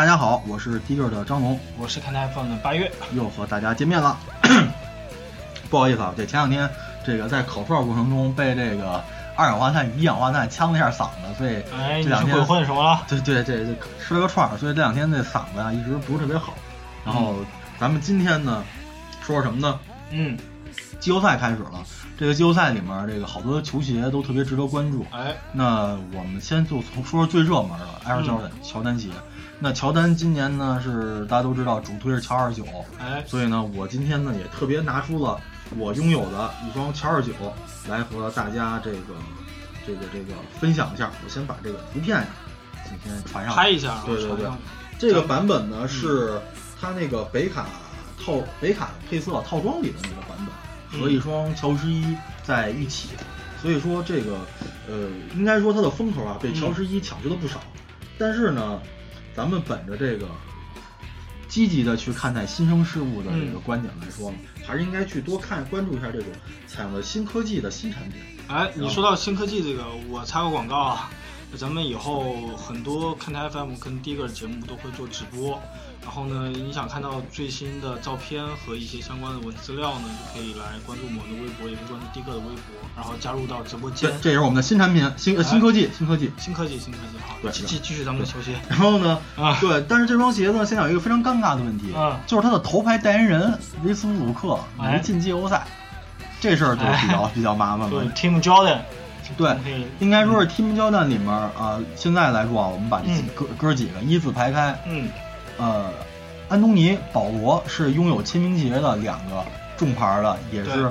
大家好，我是 D 个的张龙，我是看台放的八月，又和大家见面了。不好意思啊，这前两天这个在烤串过程中被这个二氧化碳、一氧化碳呛了一下嗓子，所以哎，这两天你是鬼混什么了？对对这这吃了个串儿，所以这两天这嗓子啊一直不是特别好。然后咱们今天呢说说什么呢？嗯，季后赛开始了，这个季后赛里面这个好多球鞋都特别值得关注。哎，那我们先就从说说最热门的 Air Jordan、乔丹鞋。那乔丹今年呢是大家都知道主推是乔二九，哎，所以呢我今天呢也特别拿出了我拥有的一双乔二九来和大家这个这个这个分享一下。我先把这个图片呀今天传上来。拍一下，对对对这个版本呢是它那个北卡套北卡配色套装里的那个版本，和一双乔十一在一起，所以说这个呃，应该说它的风头啊被乔十一抢去了不少。但是呢，咱们本着这个积极的去看待新生事物的这个观点来说，还是应该去多看关注一下这种采用的新科技的新产品。哎，你说到新科技这个，我插个广告啊，咱们以后很多看台 FM 跟第一个节目都会做直播，然后呢，你想看到最新的照片和一些相关的文字资料呢，就可以来关注我们的微博，也可以关注第一个的微博，然后加入到直播间这。这也是我们的新产品，新呃新科技，新科技。新科技，新科技，好，对继继继续咱们的球鞋。然后呢，啊对，但是这双鞋呢，现在有一个非常尴尬的问题，啊就是它的头牌代言人维斯布鲁克哎没进季后赛，这事儿就比较、比较麻烦了对。，Team Jordan，对，应该说是 Team Jordan 里面啊、现在来说啊，我们把这几嗯哥、哥几个依次排开，嗯，呃，安东尼、保罗是拥有签名鞋的两个重牌的，也是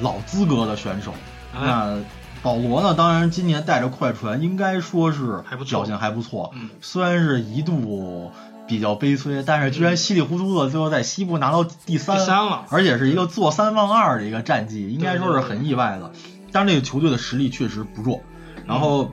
老资格的选手。哎那保罗呢，当然今年带着快船，应该说是表现还不错。嗯虽然是一度比较悲催，但是居然稀里糊涂的最后在西部拿到第三，第三了而且是一个坐三望二的一个战绩，应该说是很意外的。但是这个球队的实力确实不弱，然后。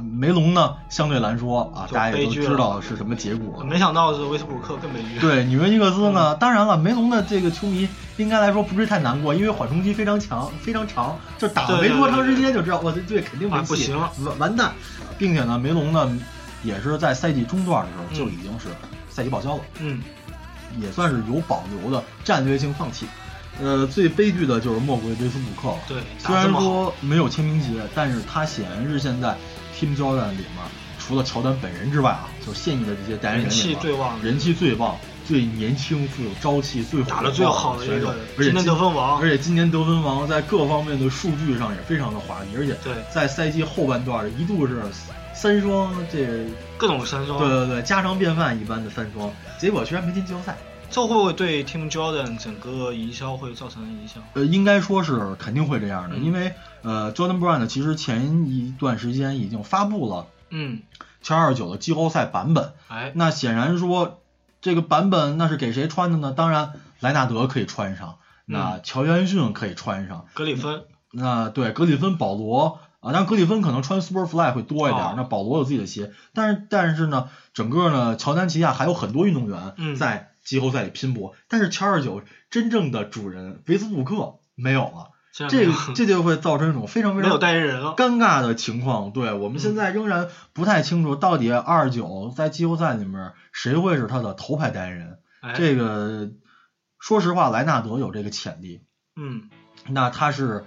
梅隆呢，相对来说啊，大家也都知道是什么结果。没想到是威斯布鲁克更悲剧。对，纽约尼克斯呢，嗯当然了，梅隆的这个球迷应该来说不是太难过，因为缓冲期非常强，非常长，就打了没多长时间就知道，我这队肯定没戏，啊不行完完蛋，并且呢，梅隆呢也是在赛季中段的时候嗯就已经是赛季报销了，嗯，也算是有保留的战略性放弃。呃，最悲剧的就是莫过于维斯布鲁克了。对，虽然说没有签名鞋，但是他显然是现在 Team Jordan 里面除了乔丹本人之外啊，就现役的这些代言人人气最旺人气最旺、最年轻、富有朝气、最打得最好的选手而且今得分王而且今年得分王在各方面的数据上也非常的华丽，而且对在赛季后半段一度是三双，这各种三双。对对对家常便饭一般的三双，结果居然没进季后赛。这会不会对 Team Jordan 整个营销会造成影响？呃，应该说是肯定会这样的，嗯。因为呃，Jordan Brand 其实前一段时间已经发布了嗯，乔二九的季后赛版本，哎，那显然说这个版本那是给谁穿的呢？当然莱纳德可以穿上，那乔约翰逊可以穿上，格里芬，那对格里芬、保罗啊，但格里芬可能穿 Superfly 会多一点，哦。那保罗有自己的鞋，但是但是呢，整个呢乔丹旗下还有很多运动员嗯。在季后赛里拼搏，但是乔二九真正的主人维斯布鲁克没有了，这这就会造成一种非常非常。尴尬的情况。对我们现在仍然不太清楚，到底二九在季后赛里面谁会是他的头牌代言人。哎，这个说实话，莱纳德有这个潜力，嗯，那他是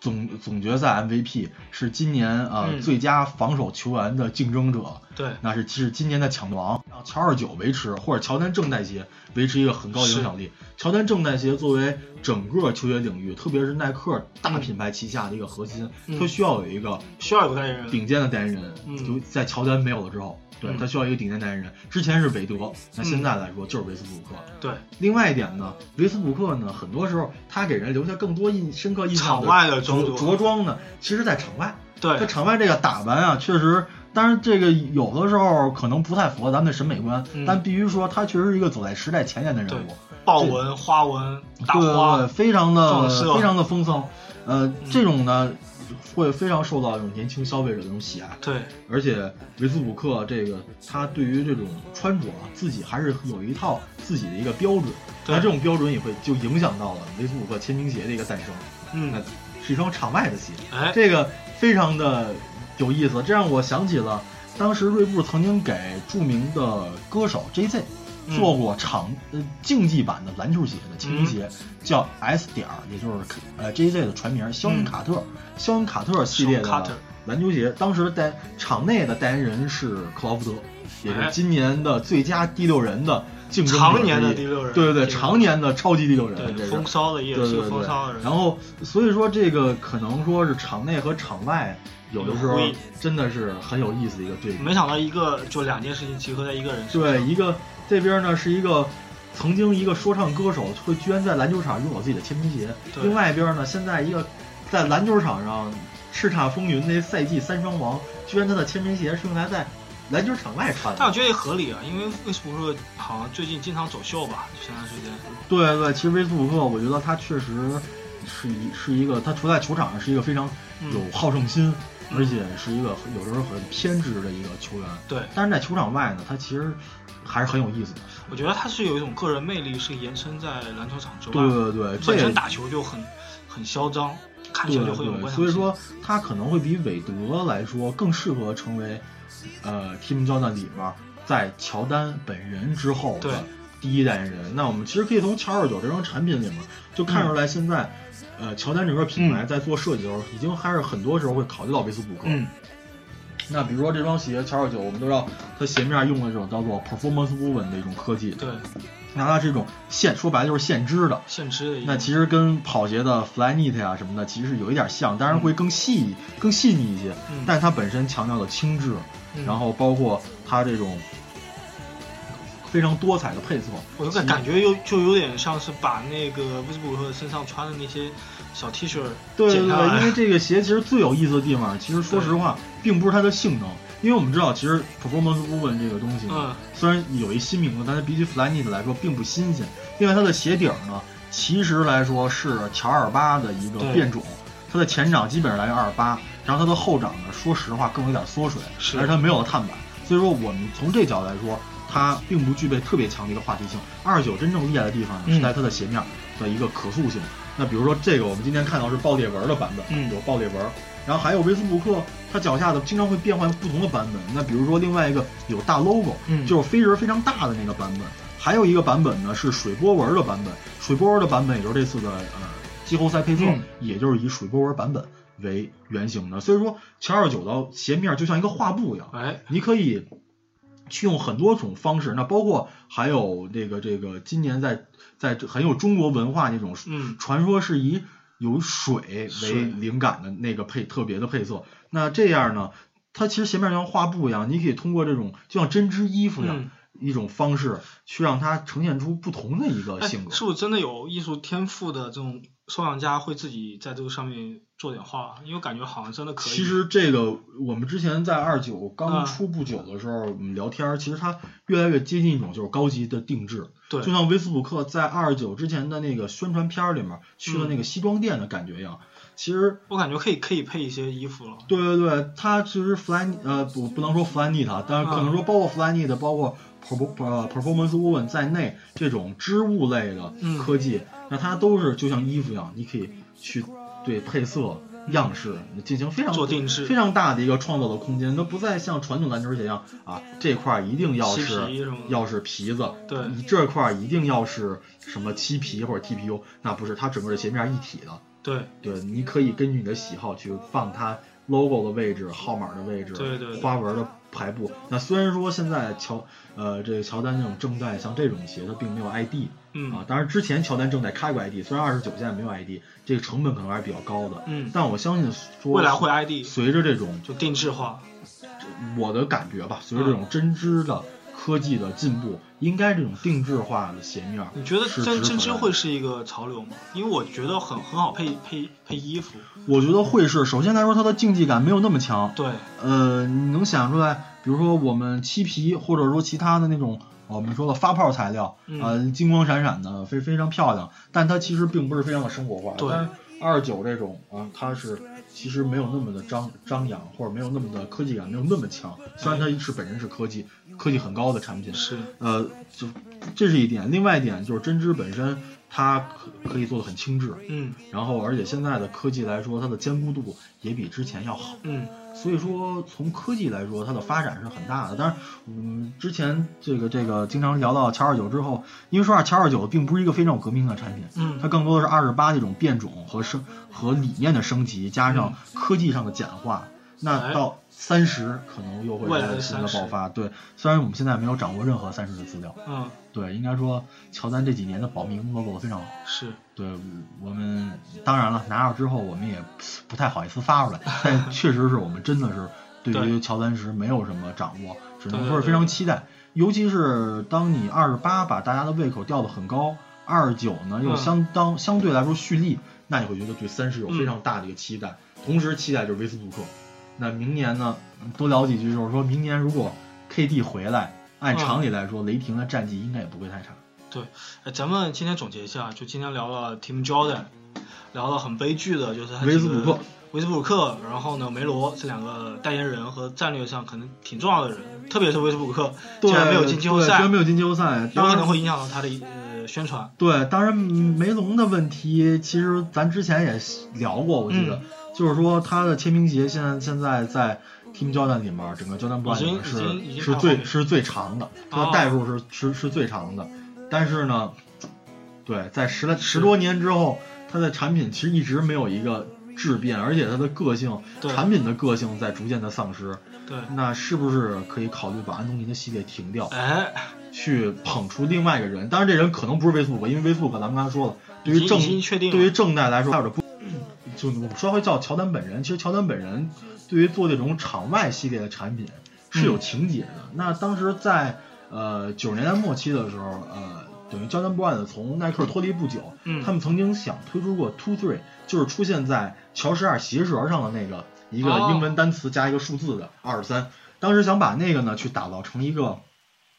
总总决赛 MVP，是今年呃、嗯。最佳防守球员的竞争者，对，那是是今年的抢王，让乔二九维持或者乔丹正代鞋维持一个很高的影响力。乔丹正代鞋作为整个球鞋领域，特别是耐克大品牌旗下的一个核心，嗯它需要有一个需要有个代言人。顶尖的代言人，嗯就在乔丹没有了之后，对嗯他需要一个顶尖代言人。之前是韦德，那现在来说就是维斯布鲁克。对，另外一点呢，维斯布鲁克呢，很多时候他给人留下更多印深刻印象场外的着装着装呢，其实在场外。对他，场外这个打扮啊，确实，当然这个有的时候可能不太符合咱们的审美观，嗯但必须说他确实是一个走在时代前沿的人物。豹纹、花纹、大花对，，非常的非常的风骚。呃，嗯这种呢会非常受到这种年轻消费者的这种喜爱。对，而且维斯布鲁克这个他对于这种穿着啊，自己还是有一套自己的一个标准，对那这种标准也会就影响到了维斯布鲁克签名鞋的一个诞生。那嗯，是一双场外的鞋，哎，这个非常的有意思，这让我想起了当时锐步曾经给著名的歌手 J.Z. 嗯做过场呃竞技版的篮球鞋的签名鞋，叫 S 点儿，也就是呃 J.Z. 的传名肖恩嗯卡特。肖恩卡特系列的篮球鞋，当时的代场内的代言人是克劳福德，也是哎今年的最佳第六人的竞争者常年的第六人对对对，常年的超级第六人，这对，是风骚的也是对对对个风骚的人。然后所以说这个可能说是场内和场外有的时候真的是很有意思的一个对比。没想到一个就两件事情集合在一个人身上。对，一个这边呢是一个曾经一个说唱歌手，会居然在篮球场拥有自己的签名鞋；另外一边呢，现在一个在篮球场上叱咤风云那赛季三双王，居然他的签名鞋是用来在篮球场外穿的。但我觉得也合理啊，因为威斯布鲁克好像最近经常走秀吧，前段时间。对对，其实威斯布鲁克，我觉得他确实是一是一个，他除在球场上是一个非常有好胜心，嗯而且是一个有时候很偏执的一个球员。对，但是在球场外呢，他其实还是很有意思的。我觉得他是有一种个人魅力，是延伸在篮球场之外。对对对，这本身打球就很很嚣张，看起来就很有对，观赏性。所以说他可能会比韦德来说更适合成为呃 Team Jordan 里面在乔丹本人之后的第一代言人。那我们其实可以从乔二九这双产品里面就看出来，现在、呃乔丹整个品牌在做设计的时候，已经还是很多时候会考虑到威斯布鲁克。嗯，那比如说这双鞋乔二九，我们都知道它鞋面用的这种叫做 Performance Woven 的一种科技，对，那它是一种线说白了就是线织的。线织的。那其实跟跑鞋的 Flyknit 啊什么的，其实是有一点像，当然会更细、更细腻一些。嗯但它本身强调的轻质，嗯然后包括它这种非常多彩的配色，我就感感觉又就有点像是把那个威斯布鲁克身上穿的那些小 T 恤对对对，因为这个鞋其实最有意思的地方，其实说实话，并不是它的性能，因为我们知道，其实 Performance Woven 这个东西呢，嗯虽然有一新名字，但是比起 Flyknit 来说并不新鲜。另外，它的鞋底儿呢，其实来说是乔二八的一个变种，它的前掌基本上来源二八，然后它的后掌呢，说实话更有点缩水，是而且它没有了碳板，所以说我们从这角度来说，它并不具备特别强的一个话题性。二九真正厉害的地方是在它的鞋面的一个可塑性。那比如说这个，我们今天看到是爆裂纹的版本，嗯有爆裂纹，然后还有威斯布鲁克，它脚下的经常会变换不同的版本。那比如说另外一个有大 logo，嗯就是飞人非常大的那个版本，还有一个版本呢是水波纹的版本，水波纹的版本也就是这次的呃季后赛配色，嗯也就是以水波纹版本为原型的。所以说，乔二九的鞋面就像一个画布一样，哎，你可以去用很多种方式，那包括还有这个这个今年在在很有中国文化那种嗯传说是以有水为灵感的那个配特别的配色。那这样呢，它其实鞋面就像画布一样，你可以通过这种就像针织衣服一样、嗯一种方式，去让它呈现出不同的一个哎，性格。是不是真的有艺术天赋的这种收藏家会自己在这个上面做点画？因为感觉好像真的可以。其实这个我们之前在二九刚啊出不久的时候，我们聊天儿，其实它越来越接近一种就是高级的定制。对就像威斯布鲁克在二九之前的那个宣传片儿里面去了那个西装店的感觉一样。其实，我感觉可以可以配一些衣服了。对对对，他其实 fly 呃不不能说 flyknit，但是可能说包括 flyknit，包括 perfor 呃 performance woven 在内这种织物类的嗯。科技，那它都是就像衣服一样，你可以去对配色。样式进行非常做定制非常大的一个创造的空间，它不再像传统篮球鞋一样啊，这块儿一定要是要是皮子，对。你这块儿一定要是什么漆皮或者 TPU，那不是，它整个的鞋面一体的，对。对，你可以根据你的喜好去放它 logo 的位置、号码的位置、对对对。花纹的排布。那虽然说现在乔呃这个乔丹这种正代像这种鞋，它并没有 ID 嗯啊，当然之前乔丹正代开过 ID，虽然二十九现在没有 ID，这个成本可能还是比较高的，嗯，但我相信说未来会 ID 随着这种就定制化。我的感觉吧，随着这种针织的科技的进步，应该这种定制化的鞋面儿你觉得是针针织会是一个潮流吗？因为我觉得很很好配配配衣服。我觉得会是，首先来说，它的竞技感没有那么强。对，呃，你能想出来，比如说我们漆皮，或者说其他的那种我们说的发泡材料，嗯呃，金光闪闪的，非非常漂亮，但它其实并不是非常的生活化。对但是二九这种啊，它是其实没有那么的张张扬，或者没有那么的科技感，没有那么强。虽然它是本身是科技科技很高的产品，是呃，就这是一点。另外一点就是针织本身，它可可以做的很轻质，嗯然后而且现在的科技来说，它的坚固度也比之前要好。嗯，所以说从科技来说，它的发展是很大的。但是，嗯，之前这个这个经常聊到乔二九之后，因为说实话，乔二九并不是一个非常有革命的产品，嗯它更多的是二十八这种变种和升和理念的升级，加上科技上的简化。那哎到三十可能又会有新的爆发。对，虽然我们现在没有掌握任何三十的资料，嗯，对，应该说乔丹这几年的保密工作做得非常好。是，对我们，当然了，拿到之后我们也不太好意思发出来，但确实是我们真的是对于乔丹十没有什么掌握，只能说是非常期待。尤其是当你二十八把大家的胃口吊得很高，二十九呢又嗯相当、相对来说蓄力，那你会觉得对三十有嗯非常大的一个期待。同时期待就是威斯布鲁克。那明年呢，多聊几句，就是说明年如果 KD 回来，按嗯常理来说，雷霆的战绩应该也不会太差。哎，咱们今天总结一下，就今天聊了 Tim Jordan，聊了很悲剧的，就是他威斯布鲁克，威斯布鲁克，然后呢，梅罗这两个代言人和战略上可能挺重要的人，特别是威斯布鲁克，对，竟然没有进季后赛对居然，没有进季后赛，有可能会影响到他的呃宣传。对，当然梅隆的问题，其实咱之前也聊过，我记得，嗯就是说他的签名鞋现在现在在 Team Jordan 里面，整个 Jordan 是是最是最长的，它的哦代数是、是是最长的，但是呢，对，在十来十多年之后，它的产品其实一直没有一个质变，而且它的个性，产品的个性在逐渐的丧失。对，那是不是可以考虑把安东尼的系列停掉？哎，去捧出另外一个人。当然，这人可能不是威斯布鲁克，因为威斯布鲁克咱们刚才说了，对于正对于正代来说，他有着不，就我们说回叫乔丹本人，其实乔丹本人对于做这种场外系列的产品是嗯有情节的。那当时在呃九十年代末期的时候，呃，等于 Jordan Brand 从耐克脱离不久，嗯他们曾经想推出过 Two Three，就是出现在乔十二鞋舌上的那个一个哦英文单词加一个数字的二十三。当时想把那个呢去打造成一个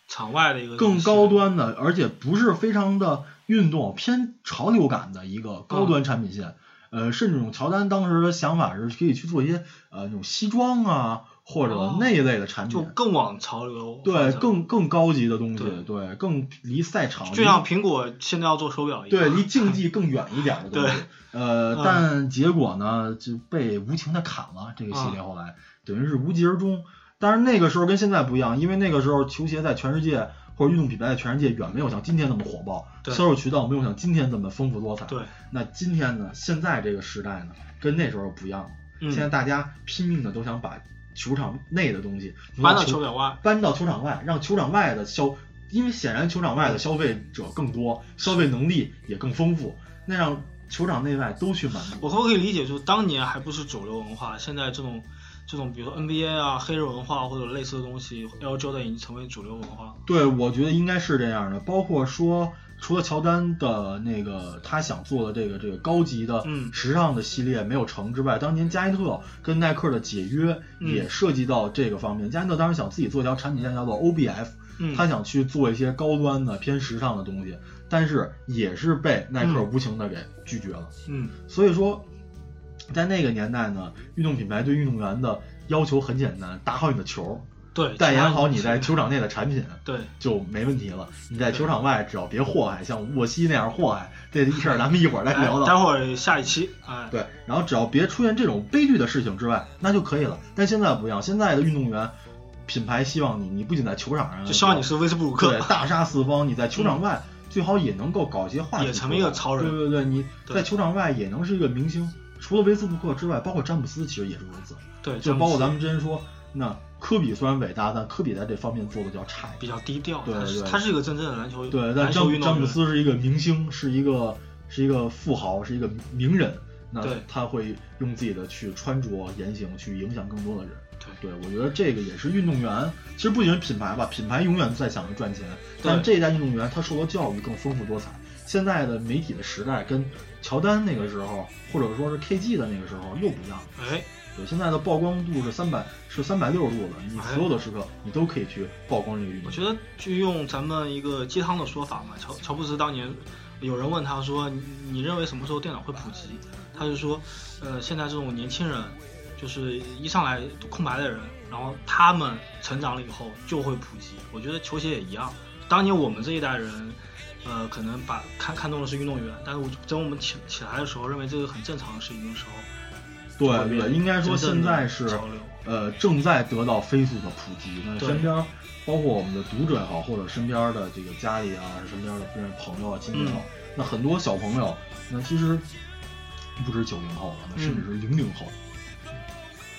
场外的一个更高端的，而且不是非常的运动偏潮流感的一个高端产品线。呃，甚至这种乔丹当时的想法是可以去做一些呃那种西装啊，或者哦那一类的产品，就更往潮流对更更高级的东西，对对更离赛场就像苹果现在要做手表一样，对离竞技 更远一点的东西。呃嗯，但结果呢就被无情的砍了这个系列，后来、等于是无疾而终。但是那个时候跟现在不一样，因为那个时候球鞋在全世界或者运动品牌在全世界远没有像今天那么火爆，销售渠道没有像今天这么丰富多彩。对，那今天呢，现在这个时代呢，跟那时候不一样了。嗯现在大家拼命的都想把球场内的东西搬到球球表外，搬到球场外，让球场外的消，因为显然球场外的消费者更多，消费能力也更丰富，那让球场内外都去满足。我可不可以理解，就是当年还不是主流文化，现在这种这种比如说 NBA 啊、黑人文化或者类似的东西，L Jordan 已经成为主流文化。对，我觉得应该是这样的。包括说，除了乔丹的那个他想做的这个这个高级的嗯时尚的系列没有成之外，当年加内特跟耐克的解约嗯也涉及到这个方面。加内特当时想自己做一条产品线叫做 OBF，、嗯，他想去做一些高端的偏时尚的东西，但是也是被耐克嗯无情的给拒绝了。嗯所以说，在那个年代呢，运动品牌对运动员的要求很简单，打好你的球，对，代言好你在球场内的产品。对就没问题了。你在球场外只要别祸害，像沃西那样祸害，这事儿咱们一会儿再哎聊到。待会儿下一期，哎，对，然后只要别出现这种悲剧的事情之外，那就可以了。但现在不一样，现在的运动员品牌希望你，你不仅在球场上，就希望你是威斯布鲁克，对大杀四方，你在球场外最好也能够搞一些话题，也成为一个超人对对对，你在球场外也能是一个明星。除了维斯布鲁克之外，包括詹姆斯其实也是如此。对，就包括咱们们之前说，那科比虽然伟大，但科比在这方面做的比较差。比较低调，对他是对他是一个真正的篮球对，但篮球詹詹姆运动员，斯是一个明星，是一个是一个富豪，是一个名人。那他会用自己的去穿着言行去影响更多的人。对对，我觉得这个也是运动员。其实不仅是品牌吧，品牌永远在想着赚钱，但这一代运动员他受到教育更丰富多彩。现在的媒体的时代跟乔丹那个时候，或者说是 KG 的那个时候又不一样。哎，对，现在的曝光度是三百是三百六十度的，你哎所有的时刻你都可以去曝光这个运动。我觉得就用咱们一个鸡汤的说法嘛，乔乔布斯当年有人问他说，你你认为什么时候电脑会普及？他就说，呃，现在这种年轻人，就是一上来空白的人，然后他们成长了以后就会普及。我觉得球鞋也一样，当年我们这一代人。呃，可能把看看中的是运动员，但是我等我们起起来的时候，认为这个很正常的事情的时候，对变对，应该说现在是呃正在得到飞速的普及。那对身边包括我们的读者也好，或者身边的这个家里啊，身边的朋友啊、亲戚也好，嗯那很多小朋友，那其实不止九零后了，那甚至是零零后，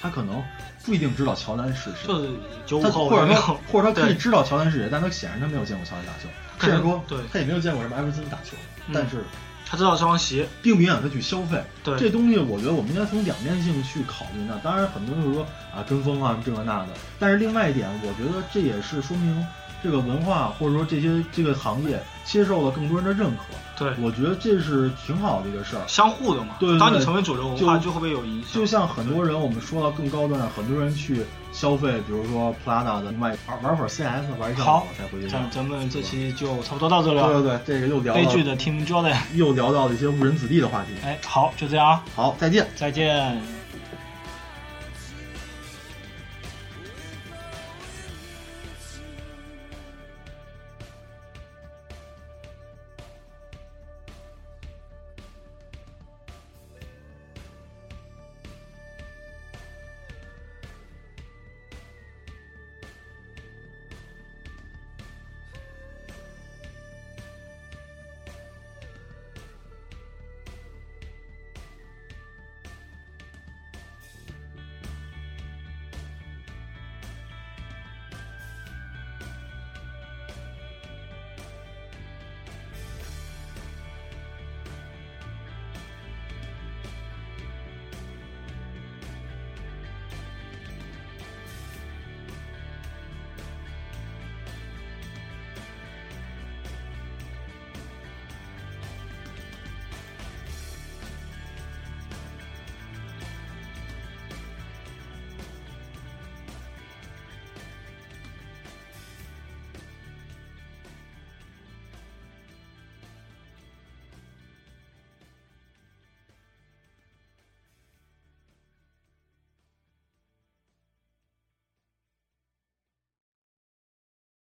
他可能不一定知道乔丹是谁。他或者说，或者他可以知道乔丹是谁，但他显然他没有见过乔丹打球，甚至说对他也没有见过什么艾弗森打球，嗯但是他知道这双鞋，并不影响他去消费。对这东西，我觉得我们应该从两面性去考虑呢。当然，很多人就说啊跟风啊这个那的，但是另外一点，我觉得这也是说明这个文化或者说这些这个行业接受了更多人的认可。对，我觉得这是挺好的一个事儿。相互的嘛。对对对当你成为主流文化，就就会不会有影响？就像很多人，我们说到更高端的，很多人去消费，比如说 Prada 的，另外玩玩会儿 CS，玩一下好午才回去。咱咱们这期就差不多到这里对了。对对，这个又聊悲剧的 Team Jordan，又聊到了一些误人子弟的话题。哎，好，就这样啊，好，再见。再见。